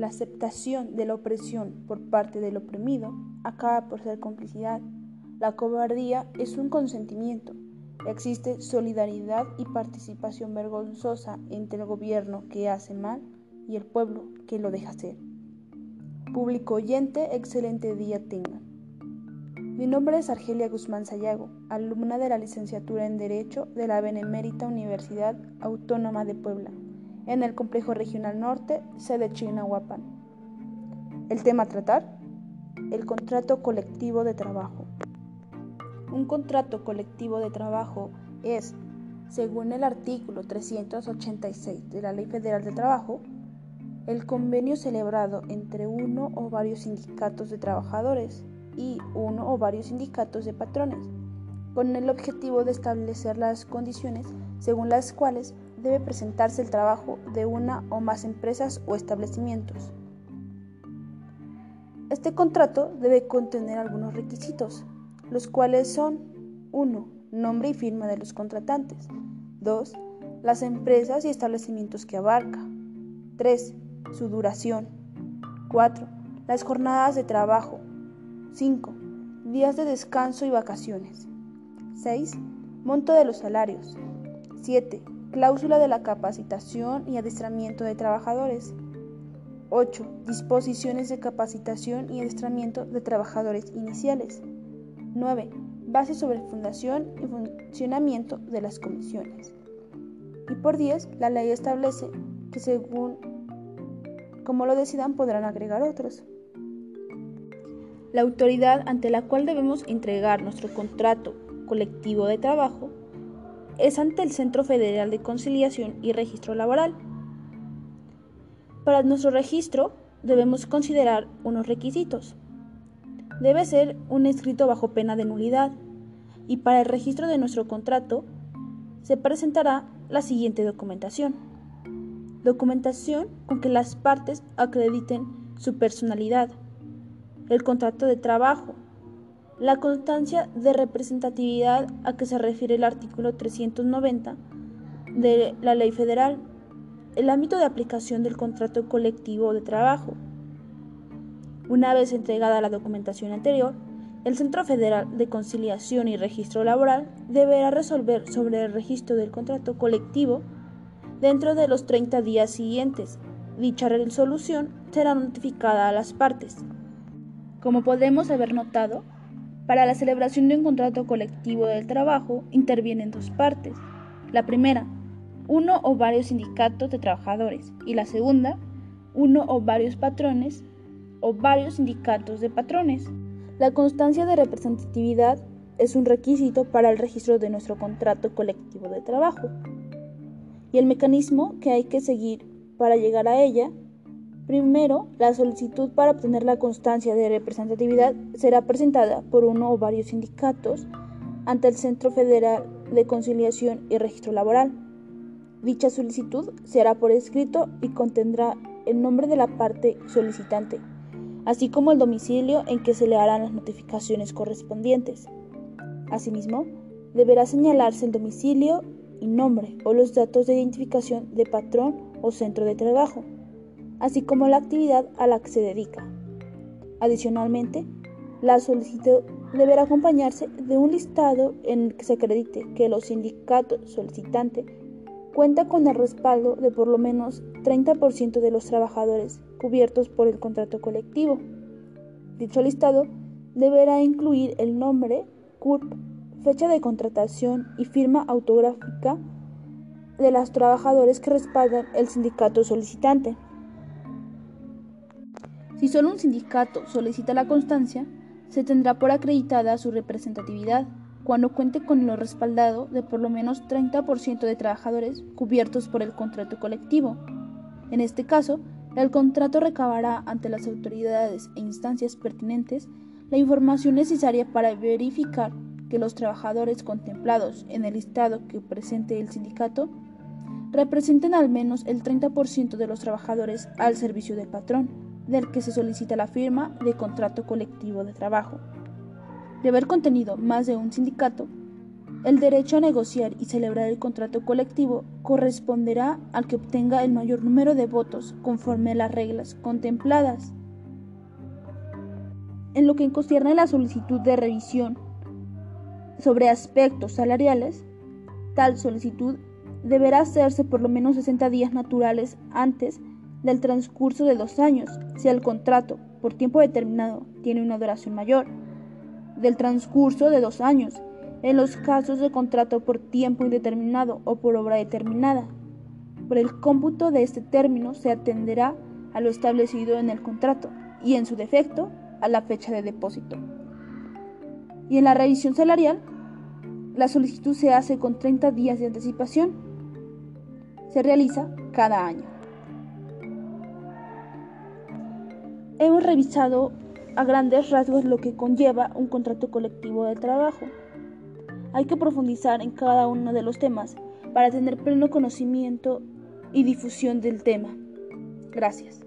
la aceptación de la opresión por parte del oprimido acaba por ser complicidad. La cobardía es un consentimiento. Existe solidaridad y participación vergonzosa entre el gobierno que hace mal y el pueblo que lo deja hacer. Público oyente, excelente día tengan. Mi nombre es Argelia Guzmán Sayago, alumna de la licenciatura en Derecho de la Benemérita Universidad Autónoma de Puebla, en el Complejo Regional Norte, sede Chinahuapan. El tema a tratar, el contrato colectivo de trabajo. Un contrato colectivo de trabajo es, según el artículo 386 de la Ley Federal de Trabajo, el convenio celebrado entre uno o varios sindicatos de trabajadores y uno o varios sindicatos de patrones, con el objetivo de establecer las condiciones según las cuales debe presentarse el trabajo de una o más empresas o establecimientos. Este contrato debe contener algunos requisitos, los cuales son 1. Nombre y firma de los contratantes. 2. Las empresas y establecimientos que abarca. 3. Su duración. 4. Las jornadas de trabajo. 5. Días de descanso y vacaciones. 6. Monto de los salarios. 7. Cláusula de la capacitación y adiestramiento de trabajadores. 8. Disposiciones de capacitación y adiestramiento de trabajadores iniciales. 9. Bases sobre fundación y funcionamiento de las comisiones. Y por 10, la ley establece que según como lo decidan podrán agregar otros. La autoridad ante la cual debemos entregar nuestro contrato colectivo de trabajo es ante el Centro Federal de Conciliación y Registro Laboral. Para nuestro registro debemos considerar unos requisitos. Debe ser un escrito bajo pena de nulidad y para el registro de nuestro contrato se presentará la siguiente documentación. Documentación con que las partes acrediten su personalidad el contrato de trabajo, la constancia de representatividad a que se refiere el artículo 390 de la Ley Federal, el ámbito de aplicación del contrato colectivo de trabajo. Una vez entregada la documentación anterior, el Centro Federal de Conciliación y Registro Laboral deberá resolver sobre el registro del contrato colectivo dentro de los 30 días siguientes. Dicha resolución será notificada a las partes. Como podemos haber notado, para la celebración de un contrato colectivo del trabajo intervienen dos partes. La primera, uno o varios sindicatos de trabajadores y la segunda, uno o varios patrones o varios sindicatos de patrones. La constancia de representatividad es un requisito para el registro de nuestro contrato colectivo de trabajo. Y el mecanismo que hay que seguir para llegar a ella Primero, la solicitud para obtener la constancia de representatividad será presentada por uno o varios sindicatos ante el Centro Federal de Conciliación y Registro Laboral. Dicha solicitud será por escrito y contendrá el nombre de la parte solicitante, así como el domicilio en que se le harán las notificaciones correspondientes. Asimismo, deberá señalarse el domicilio y nombre o los datos de identificación de patrón o centro de trabajo así como la actividad a la que se dedica. Adicionalmente, la solicitud deberá acompañarse de un listado en el que se acredite que los sindicatos solicitantes cuenta con el respaldo de por lo menos 30% de los trabajadores cubiertos por el contrato colectivo. Dicho listado deberá incluir el nombre, CURP, fecha de contratación y firma autográfica de los trabajadores que respaldan el sindicato solicitante. Si solo un sindicato solicita la constancia, se tendrá por acreditada su representatividad cuando cuente con lo respaldado de por lo menos 30% de trabajadores cubiertos por el contrato colectivo. En este caso, el contrato recabará ante las autoridades e instancias pertinentes la información necesaria para verificar que los trabajadores contemplados en el listado que presente el sindicato representen al menos el 30% de los trabajadores al servicio del patrón del que se solicita la firma de contrato colectivo de trabajo. De haber contenido más de un sindicato, El derecho a negociar y celebrar el contrato colectivo corresponderá al que obtenga el mayor número de votos conforme a las reglas contempladas. En lo que concierne a la solicitud de revisión sobre aspectos salariales, tal solicitud deberá hacerse por lo menos 60 días naturales antes del transcurso de dos años, si el contrato por tiempo determinado tiene una duración mayor, del transcurso de dos años, en los casos de contrato por tiempo indeterminado o por obra determinada. Por el cómputo de este término se atenderá a lo establecido en el contrato y, en su defecto, a la fecha de depósito. Y en la revisión salarial, la solicitud se hace con 30 días de anticipación. Se realiza cada año. Hemos revisado a grandes rasgos lo que conlleva un contrato colectivo de trabajo. Hay que profundizar en cada uno de los temas para tener pleno conocimiento y difusión del tema. Gracias.